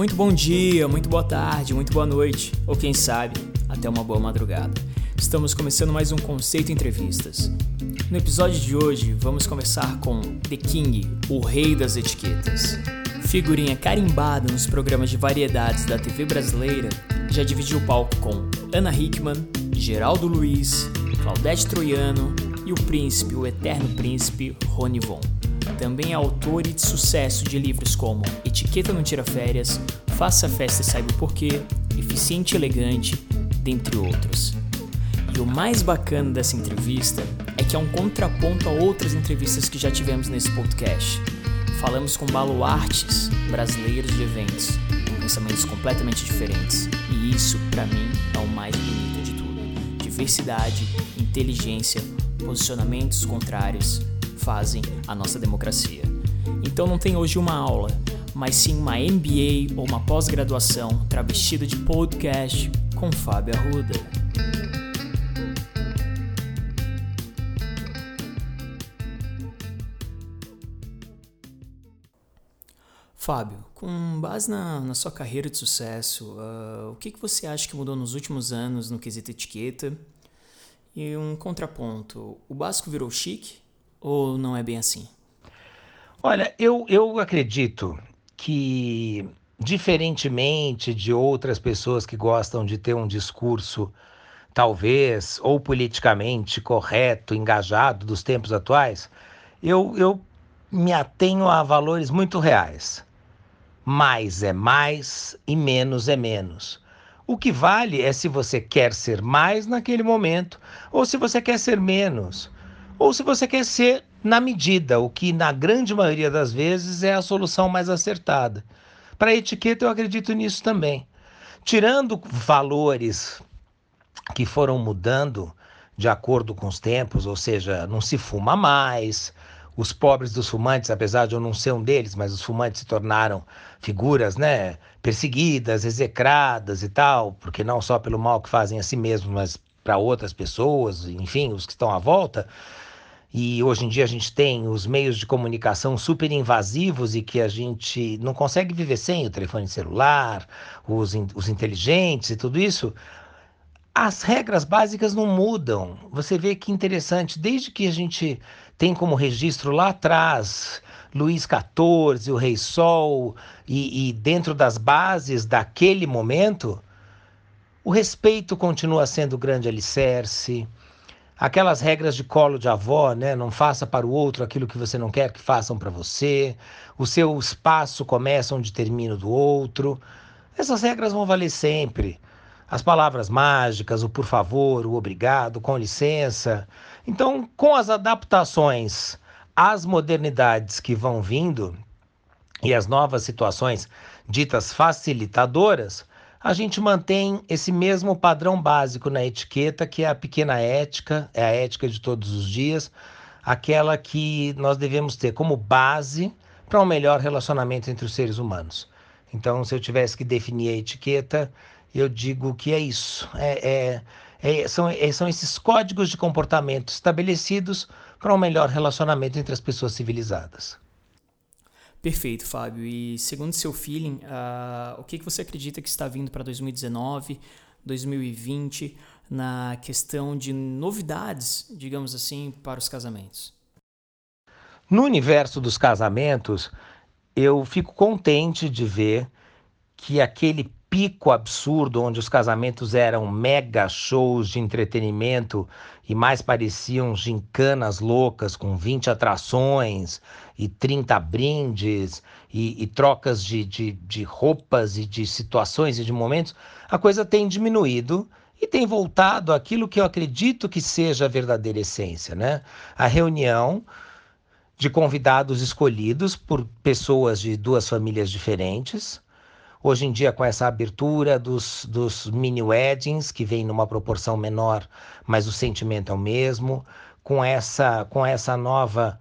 Muito bom dia, muito boa tarde, muito boa noite, ou quem sabe, até uma boa madrugada. Estamos começando mais um Conceito Entrevistas. No episódio de hoje, vamos conversar com The King, o rei das etiquetas. Figurinha carimbada nos programas de variedades da TV brasileira, já dividiu o palco com Ana Hickman, Geraldo Luiz, Claudete Troiano e o príncipe, o eterno príncipe, Rony Von. Também é autor e de sucesso de livros como Etiqueta não tira férias, Faça a festa e saiba o porquê, Eficiente e elegante, dentre outros. E o mais bacana dessa entrevista é que é um contraponto a outras entrevistas que já tivemos nesse podcast. Falamos com baluartes brasileiros de eventos, com pensamentos completamente diferentes. E isso, para mim, é o mais bonito de tudo. Diversidade, inteligência, posicionamentos contrários, fazem a nossa democracia. Então não tem hoje uma aula, mas sim uma MBA ou uma pós-graduação travestida de podcast com Fábio Arruda. Fábio, com base na, na sua carreira de sucesso, uh, o que, que você acha que mudou nos últimos anos no quesito etiqueta? E um contraponto, o básico virou chique ou não é bem assim? Olha, eu, eu acredito que, diferentemente de outras pessoas que gostam de ter um discurso, talvez, ou politicamente correto, engajado dos tempos atuais, eu, eu me atenho a valores muito reais. Mais é mais e menos é menos. O que vale é se você quer ser mais naquele momento ou se você quer ser menos ou se você quer ser na medida, o que na grande maioria das vezes é a solução mais acertada. Para a etiqueta, eu acredito nisso também. Tirando valores que foram mudando de acordo com os tempos, ou seja, não se fuma mais, os pobres dos fumantes, apesar de eu não ser um deles, mas os fumantes se tornaram figuras, né, perseguidas, execradas e tal, porque não só pelo mal que fazem a si mesmos, mas para outras pessoas, enfim, os que estão à volta. E hoje em dia a gente tem os meios de comunicação super invasivos e que a gente não consegue viver sem o telefone celular, os, os inteligentes e tudo isso. As regras básicas não mudam. Você vê que interessante, desde que a gente tem como registro lá atrás Luís XIV, o Rei Sol, e, e dentro das bases daquele momento, o respeito continua sendo o grande alicerce aquelas regras de colo de avó, né? Não faça para o outro aquilo que você não quer que façam para você. O seu espaço começa onde termina do outro. Essas regras vão valer sempre. As palavras mágicas, o por favor, o obrigado, com licença. Então, com as adaptações às modernidades que vão vindo e as novas situações ditas facilitadoras, a gente mantém esse mesmo padrão básico na etiqueta, que é a pequena ética, é a ética de todos os dias, aquela que nós devemos ter como base para um melhor relacionamento entre os seres humanos. Então, se eu tivesse que definir a etiqueta, eu digo que é isso. É, é, é, são, é, são esses códigos de comportamento estabelecidos para um melhor relacionamento entre as pessoas civilizadas. Perfeito, Fábio. E segundo seu feeling, uh, o que, que você acredita que está vindo para 2019, 2020 na questão de novidades, digamos assim, para os casamentos? No universo dos casamentos, eu fico contente de ver que aquele pico absurdo onde os casamentos eram mega shows de entretenimento e mais pareciam gincanas loucas com 20 atrações e 30 brindes e, e trocas de, de, de roupas e de situações e de momentos, a coisa tem diminuído e tem voltado àquilo que eu acredito que seja a verdadeira essência, né? A reunião de convidados escolhidos por pessoas de duas famílias diferentes, Hoje em dia, com essa abertura dos, dos mini weddings, que vem numa proporção menor, mas o sentimento é o mesmo, com essa, com essa nova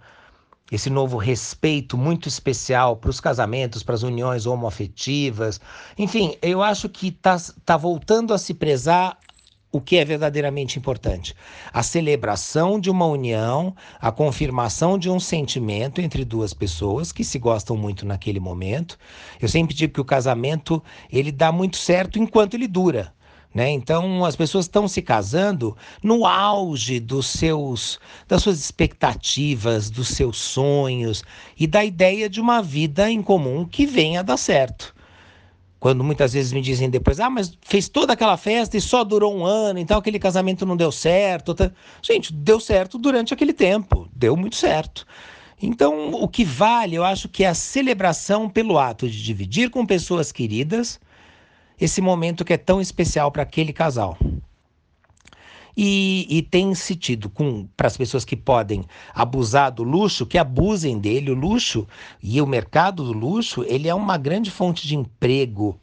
esse novo respeito muito especial para os casamentos, para as uniões homoafetivas. Enfim, eu acho que está tá voltando a se prezar o que é verdadeiramente importante. A celebração de uma união, a confirmação de um sentimento entre duas pessoas que se gostam muito naquele momento. Eu sempre digo que o casamento ele dá muito certo enquanto ele dura. Né? Então as pessoas estão se casando no auge dos seus, das suas expectativas, dos seus sonhos e da ideia de uma vida em comum que venha a dar certo. Quando muitas vezes me dizem depois, ah, mas fez toda aquela festa e só durou um ano, então aquele casamento não deu certo. Tá? Gente, deu certo durante aquele tempo, deu muito certo. Então, o que vale, eu acho que é a celebração pelo ato de dividir com pessoas queridas esse momento que é tão especial para aquele casal. E, e tem se tido para as pessoas que podem abusar do luxo, que abusem dele. O luxo e o mercado do luxo, ele é uma grande fonte de emprego,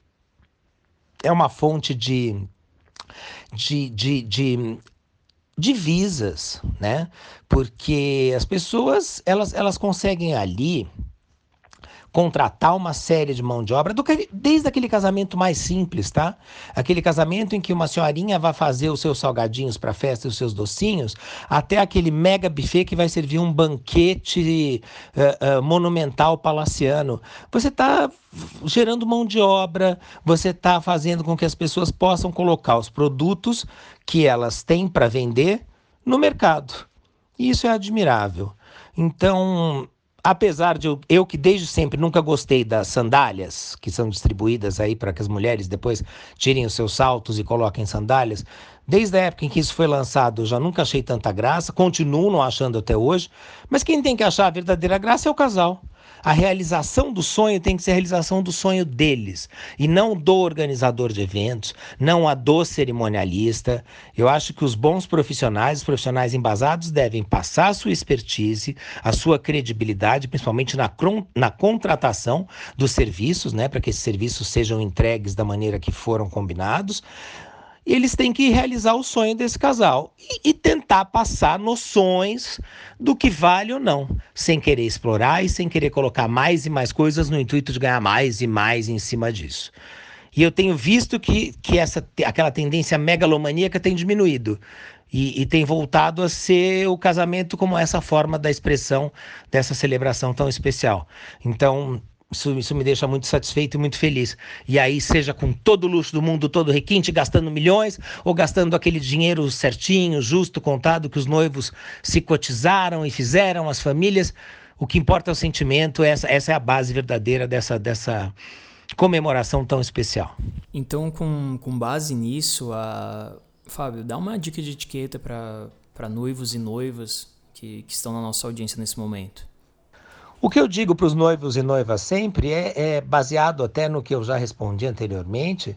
é uma fonte de, de, de, de divisas, né? Porque as pessoas elas, elas conseguem ali contratar uma série de mão de obra, do, desde aquele casamento mais simples, tá? Aquele casamento em que uma senhorinha vai fazer os seus salgadinhos para festa e os seus docinhos, até aquele mega buffet que vai servir um banquete uh, uh, monumental palaciano. Você está gerando mão de obra, você está fazendo com que as pessoas possam colocar os produtos que elas têm para vender no mercado. E isso é admirável. Então, apesar de eu, eu, que desde sempre nunca gostei das sandálias que são distribuídas aí para que as mulheres depois tirem os seus saltos e coloquem sandálias, desde a época em que isso foi lançado eu já nunca achei tanta graça, continuo não achando até hoje, mas quem tem que achar a verdadeira graça é o casal. A realização do sonho tem que ser a realização do sonho deles e não do organizador de eventos, não a do cerimonialista. Eu acho que os bons profissionais, os profissionais embasados, devem passar a sua expertise, a sua credibilidade, principalmente na, na contratação dos serviços, né, para que esses serviços sejam entregues da maneira que foram combinados e eles têm que realizar o sonho desse casal e, e, tentar passar noções do que vale ou não, sem querer explorar e sem querer colocar mais e mais coisas no intuito de ganhar mais e mais em cima disso. E eu tenho visto que, que essa, aquela tendência megalomaníaca tem diminuído. E, e, tem voltado a ser o casamento como essa forma da expressão dessa celebração tão especial. Então, isso, isso me deixa muito satisfeito e muito feliz. E aí, seja com todo o luxo do mundo, todo requinte, gastando milhões, ou gastando aquele dinheiro certinho, justo, contado, que os noivos se cotizaram e fizeram, as famílias, o que importa é o sentimento, essa, essa é a base verdadeira dessa, dessa comemoração tão especial. Então, com, com base nisso, a... Fábio, dá uma dica de etiqueta para noivos e noivas que, que estão na nossa audiência nesse momento. O que eu digo para os noivos e noivas sempre é, é, baseado até no que eu já respondi anteriormente,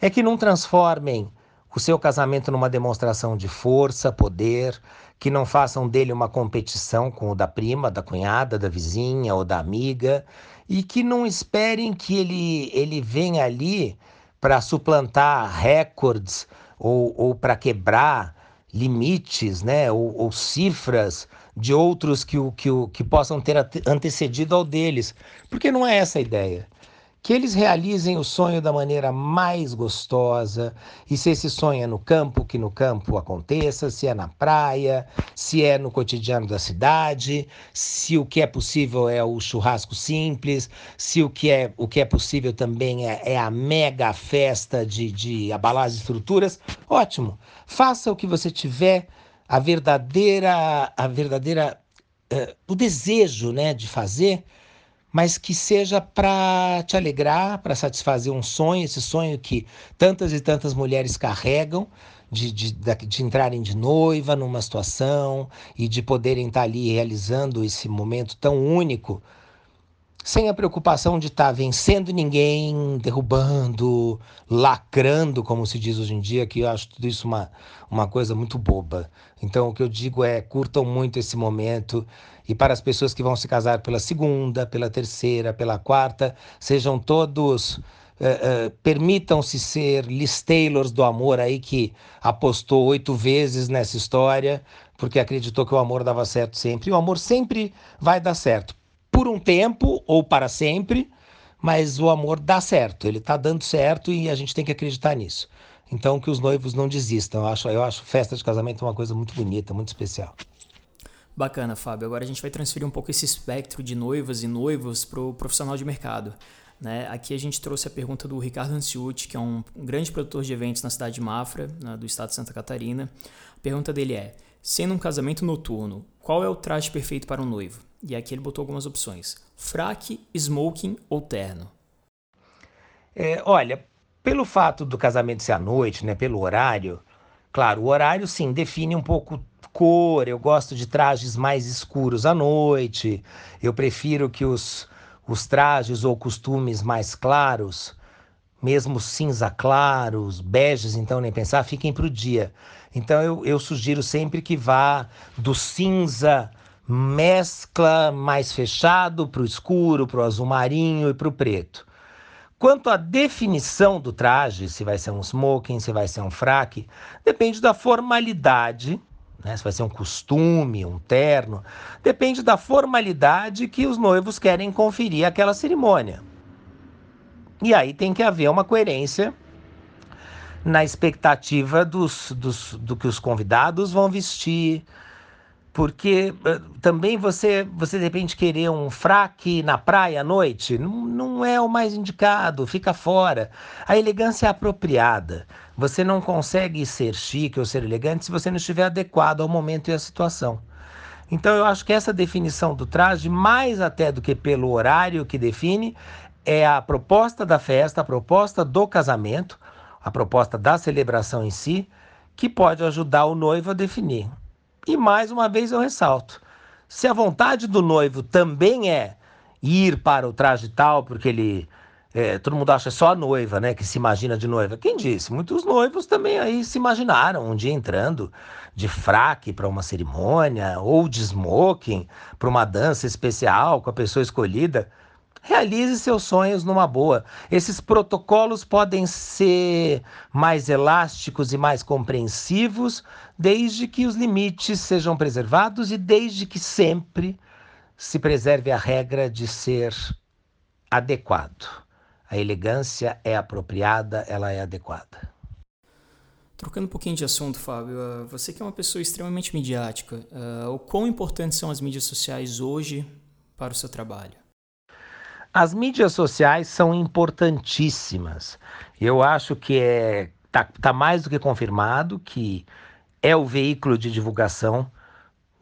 é que não transformem o seu casamento numa demonstração de força, poder, que não façam dele uma competição com o da prima, da cunhada, da vizinha ou da amiga, e que não esperem que ele, ele venha ali para suplantar recordes ou, ou para quebrar limites, né, ou, ou cifras de outros que, que, que possam ter antecedido ao deles, porque não é essa a ideia. Que eles realizem o sonho da maneira mais gostosa, e se esse sonho é no campo, que no campo aconteça, se é na praia, se é no cotidiano da cidade, se o que é possível é o churrasco simples, se o que é, o que é possível também é, é a mega festa de, de abalar as estruturas, ótimo. Faça o que você tiver a verdadeira, a verdadeira, uh, o desejo, né, de fazer, mas que seja para te alegrar, para satisfazer um sonho, esse sonho que tantas e tantas mulheres carregam, de, de, de, entrarem de noiva numa situação e de poderem estar ali realizando esse momento tão único sem a preocupação de estar tá vencendo ninguém, derrubando, lacrando, como se diz hoje em dia, que eu acho tudo isso uma, uma coisa muito boba. Então, o que eu digo é: curtam muito esse momento. E para as pessoas que vão se casar pela segunda, pela terceira, pela quarta, sejam todos. Uh, uh, permitam-se ser Liz Taylors do amor aí que apostou oito vezes nessa história porque acreditou que o amor dava certo sempre. E o amor sempre vai dar certo por um tempo ou para sempre, mas o amor dá certo, ele está dando certo e a gente tem que acreditar nisso. Então, que os noivos não desistam. Eu acho, eu acho festa de casamento uma coisa muito bonita, muito especial. Bacana, Fábio. Agora a gente vai transferir um pouco esse espectro de noivas e noivos para o profissional de mercado. Né? Aqui a gente trouxe a pergunta do Ricardo Anciuti, que é um grande produtor de eventos na cidade de Mafra, né, do estado de Santa Catarina. A pergunta dele é: sendo um casamento noturno, qual é o traje perfeito para um noivo? E aqui ele botou algumas opções: fraque, smoking ou terno. É, olha, pelo fato do casamento ser à noite, né, pelo horário, claro, o horário sim define um pouco cor. Eu gosto de trajes mais escuros à noite. Eu prefiro que os os trajes ou costumes mais claros, mesmo cinza claros, beges, então nem pensar, fiquem para o dia. Então eu, eu sugiro sempre que vá do cinza mescla mais fechado para o escuro, para o azul marinho e para o preto. Quanto à definição do traje, se vai ser um smoking, se vai ser um fraque, depende da formalidade né? Se vai ser um costume, um terno, depende da formalidade que os noivos querem conferir àquela cerimônia. E aí tem que haver uma coerência na expectativa dos, dos, do que os convidados vão vestir, porque uh, também você, você de repente querer um fraque na praia à noite, não, não é o mais indicado, fica fora. A elegância é apropriada. Você não consegue ser chique ou ser elegante se você não estiver adequado ao momento e à situação. Então eu acho que essa definição do traje, mais até do que pelo horário que define, é a proposta da festa, a proposta do casamento, a proposta da celebração em si, que pode ajudar o noivo a definir. E mais uma vez eu ressalto: se a vontade do noivo também é ir para o traje tal, porque ele. É, todo mundo acha só a noiva, né, que se imagina de noiva. Quem disse? Muitos noivos também aí se imaginaram um dia entrando de fraque para uma cerimônia ou de smoking para uma dança especial com a pessoa escolhida. Realize seus sonhos numa boa. Esses protocolos podem ser mais elásticos e mais compreensivos, desde que os limites sejam preservados e desde que sempre se preserve a regra de ser adequado. A elegância é apropriada, ela é adequada. Trocando um pouquinho de assunto, Fábio, ah, você que é uma pessoa extremamente midiática, uh, o quão importantes são as mídias sociais hoje para o seu trabalho? As mídias sociais são importantíssimas. Eu acho que é tá, tá mais do que confirmado que é o veículo de divulgação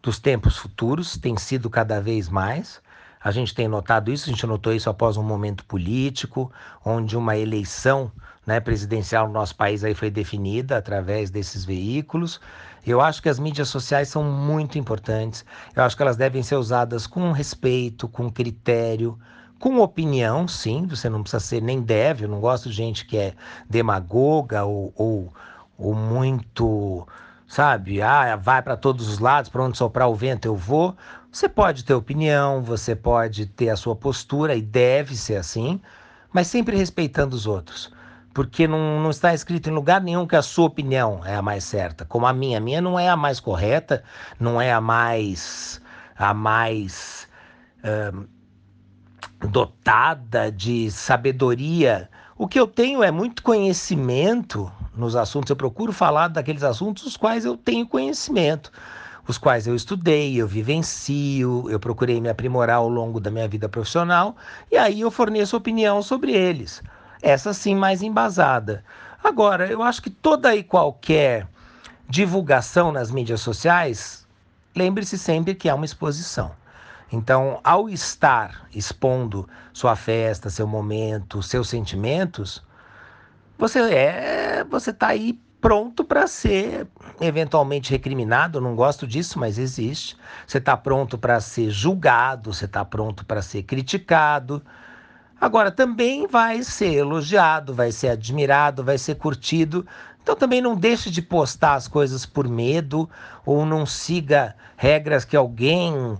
dos tempos futuros, tem sido cada vez mais. A gente tem notado isso, a gente notou isso após um momento político, onde uma eleição né, presidencial no nosso país aí foi definida através desses veículos. Eu acho que as mídias sociais são muito importantes. Eu acho que elas devem ser usadas com respeito, com critério, com opinião, sim, você não precisa ser nem deve, eu não gosto de gente que é demagoga ou, ou, ou muito, sabe, ah, vai para todos os lados, para onde soprar o vento eu vou. Você pode ter opinião, você pode ter a sua postura e deve ser assim, mas sempre respeitando os outros. Porque não, não está escrito em lugar nenhum que a sua opinião é a mais certa, como a minha. A minha não é a mais correta, não é a mais. a mais. Uh, dotada de sabedoria. O que eu tenho é muito conhecimento nos assuntos. Eu procuro falar daqueles assuntos os quais eu tenho conhecimento, os quais eu estudei, eu vivencio, eu procurei me aprimorar ao longo da minha vida profissional e aí eu forneço opinião sobre eles. Essa sim mais embasada. Agora, eu acho que toda e qualquer divulgação nas mídias sociais, lembre-se sempre que é uma exposição. Então, ao estar expondo sua festa, seu momento, seus sentimentos, você é, você está aí pronto para ser eventualmente recriminado. não gosto disso, mas existe. Você está pronto para ser julgado, você está pronto para ser criticado. Agora, também vai ser elogiado, vai ser admirado, vai ser curtido. Então, também não deixe de postar as coisas por medo ou não siga regras que alguém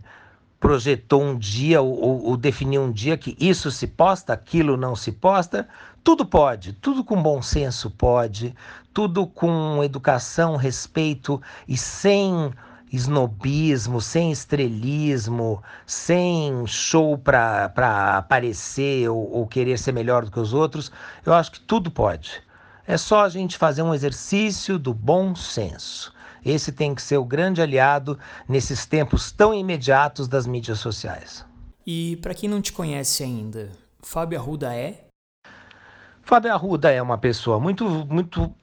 projetou um dia ou, ou, definiu um dia que isso se posta, aquilo não se posta, tudo pode, tudo com bom senso pode, tudo com educação, respeito e sem snobismo, sem estrelismo, sem show para aparecer ou, ou querer ser melhor do que os outros, eu acho que tudo pode. É só a gente fazer um exercício do bom senso. Esse tem que ser o grande aliado nesses tempos tão imediatos das mídias sociais. E para quem não te conhece ainda, Fábio Arruda é? Fábio Arruda é uma pessoa muito, muito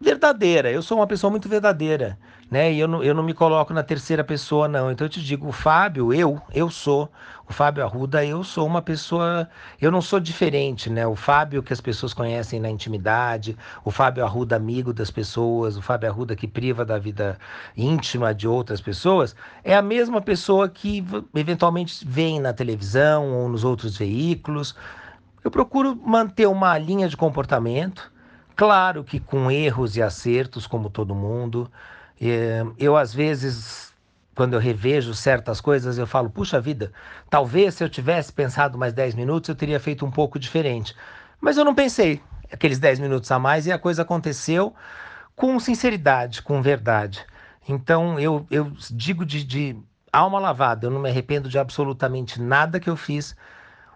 verdadeira. Eu sou uma pessoa muito verdadeira, né? E eu não, eu não me coloco na terceira pessoa, não. Então eu te digo, o Fábio, eu, eu sou. O Fábio Arruda, eu sou uma pessoa. Eu não sou diferente, né? O Fábio que as pessoas conhecem na intimidade, o Fábio Arruda, amigo das pessoas, o Fábio Arruda que priva da vida íntima de outras pessoas, é a mesma pessoa que eventualmente vem na televisão ou nos outros veículos. Eu procuro manter uma linha de comportamento Claro que com erros e acertos, como todo mundo. É, eu, às vezes, quando eu revejo certas coisas, eu falo: puxa vida, talvez se eu tivesse pensado mais 10 minutos, eu teria feito um pouco diferente. Mas eu não pensei aqueles 10 minutos a mais e a coisa aconteceu com sinceridade, com verdade. Então, eu, eu digo de, de alma lavada, eu não me arrependo de absolutamente nada que eu fiz.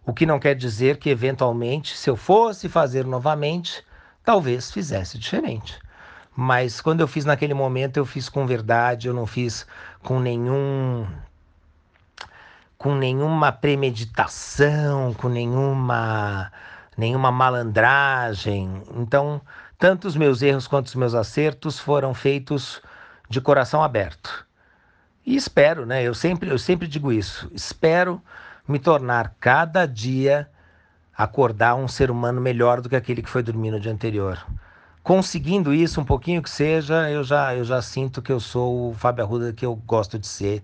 O que não quer dizer que, eventualmente, se eu fosse fazer novamente, talvez fizesse diferente. Mas quando eu fiz naquele momento, eu fiz com verdade, eu não fiz com nenhum com nenhuma premeditação, com nenhuma nenhuma malandragem. Então, tanto os meus erros quanto os meus acertos foram feitos de coração aberto. E espero, né? Eu sempre eu sempre digo isso. Espero me tornar cada dia acordar um ser humano melhor do que aquele que foi dormir no dia anterior. Conseguindo isso, um pouquinho que seja, eu já, eu já sinto que eu sou o Fábio Arruda que eu gosto de ser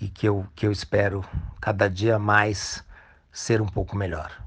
e que eu, que eu espero cada dia mais ser um pouco melhor.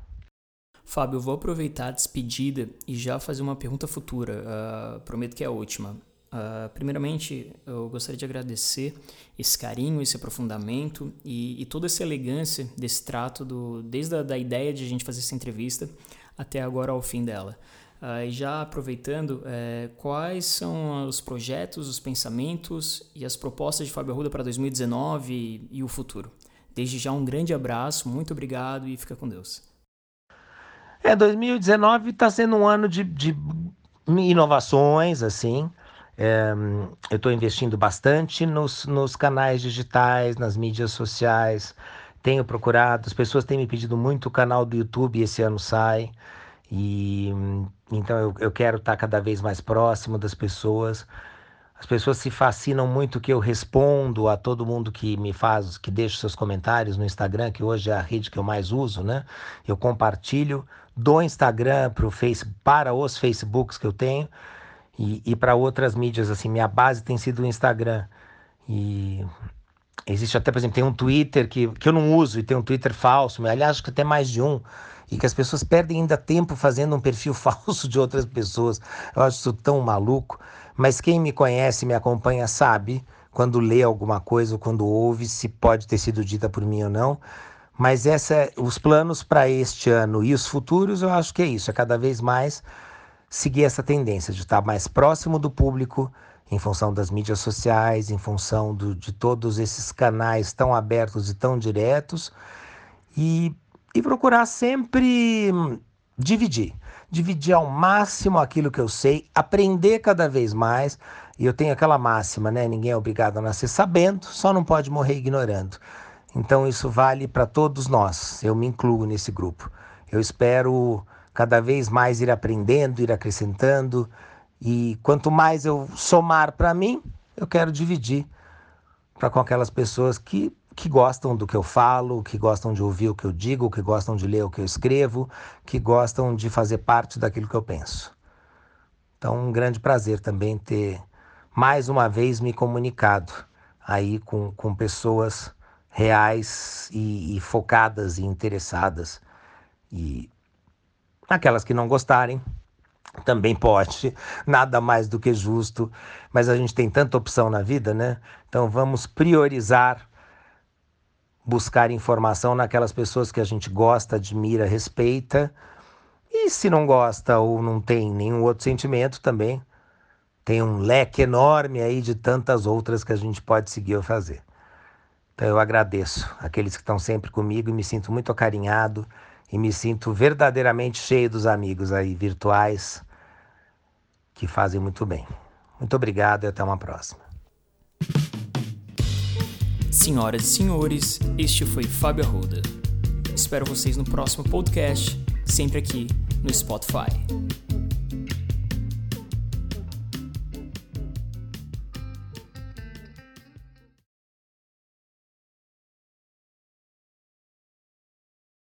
Fábio, vou aproveitar a despedida e já fazer uma pergunta futura. Uh, prometo que é a última. Uh, primeiramente, eu gostaria de agradecer esse carinho, esse aprofundamento e, e toda essa elegância desse trato, do, desde a da ideia de a gente fazer essa entrevista até agora ao fim dela. E já aproveitando, é, quais são os projetos, os pensamentos e as propostas de Fábio Arruda para 2019 e, e o futuro? Desde já um grande abraço, muito obrigado e fica com Deus. É, 2019 está sendo um ano de, de inovações, assim. É, eu estou investindo bastante nos, nos canais digitais, nas mídias sociais. Tenho procurado, as pessoas têm me pedido muito o canal do YouTube, esse ano sai. E então eu, eu quero estar cada vez mais próximo das pessoas. As pessoas se fascinam muito que eu respondo a todo mundo que me faz, que deixa seus comentários no Instagram, que hoje é a rede que eu mais uso, né? Eu compartilho do Instagram pro face, para os Facebooks que eu tenho e, e para outras mídias, assim, minha base tem sido o Instagram. E existe até, por exemplo, tem um Twitter que, que eu não uso e tem um Twitter falso, mas aliás, acho que até mais de um, e que as pessoas perdem ainda tempo fazendo um perfil falso de outras pessoas. Eu acho isso tão maluco. Mas quem me conhece, me acompanha, sabe quando lê alguma coisa ou quando ouve, se pode ter sido dita por mim ou não. Mas essa, os planos para este ano e os futuros, eu acho que é isso, é cada vez mais seguir essa tendência de estar mais próximo do público em função das mídias sociais, em função do, de todos esses canais tão abertos e tão diretos e, e procurar sempre dividir, dividir ao máximo aquilo que eu sei, aprender cada vez mais. E eu tenho aquela máxima, né? Ninguém é obrigado a nascer sabendo, só não pode morrer ignorando. Então isso vale para todos nós. Eu me incluo nesse grupo. Eu espero cada vez mais ir aprendendo, ir acrescentando. E quanto mais eu somar para mim, eu quero dividir para com aquelas pessoas que, que gostam do que eu falo, que gostam de ouvir o que eu digo, que gostam de ler o que eu escrevo, que gostam de fazer parte daquilo que eu penso. Então, um grande prazer também ter mais uma vez me comunicado aí com, com pessoas reais e, e focadas e interessadas. E Aquelas que não gostarem, também pode, nada mais do que justo, mas a gente tem tanta opção na vida, né? Então vamos priorizar buscar informação naquelas pessoas que a gente gosta, admira, respeita. E se não gosta ou não tem nenhum outro sentimento também, tem um leque enorme aí de tantas outras que a gente pode seguir ou fazer. Então eu agradeço aqueles que estão sempre comigo e me sinto muito acarinhado e me sinto verdadeiramente cheio dos amigos aí virtuais que fazem muito bem. Muito obrigado e até uma próxima. Senhoras e senhores, este foi Fábio Arruda. Espero vocês no próximo podcast, sempre aqui no Spotify.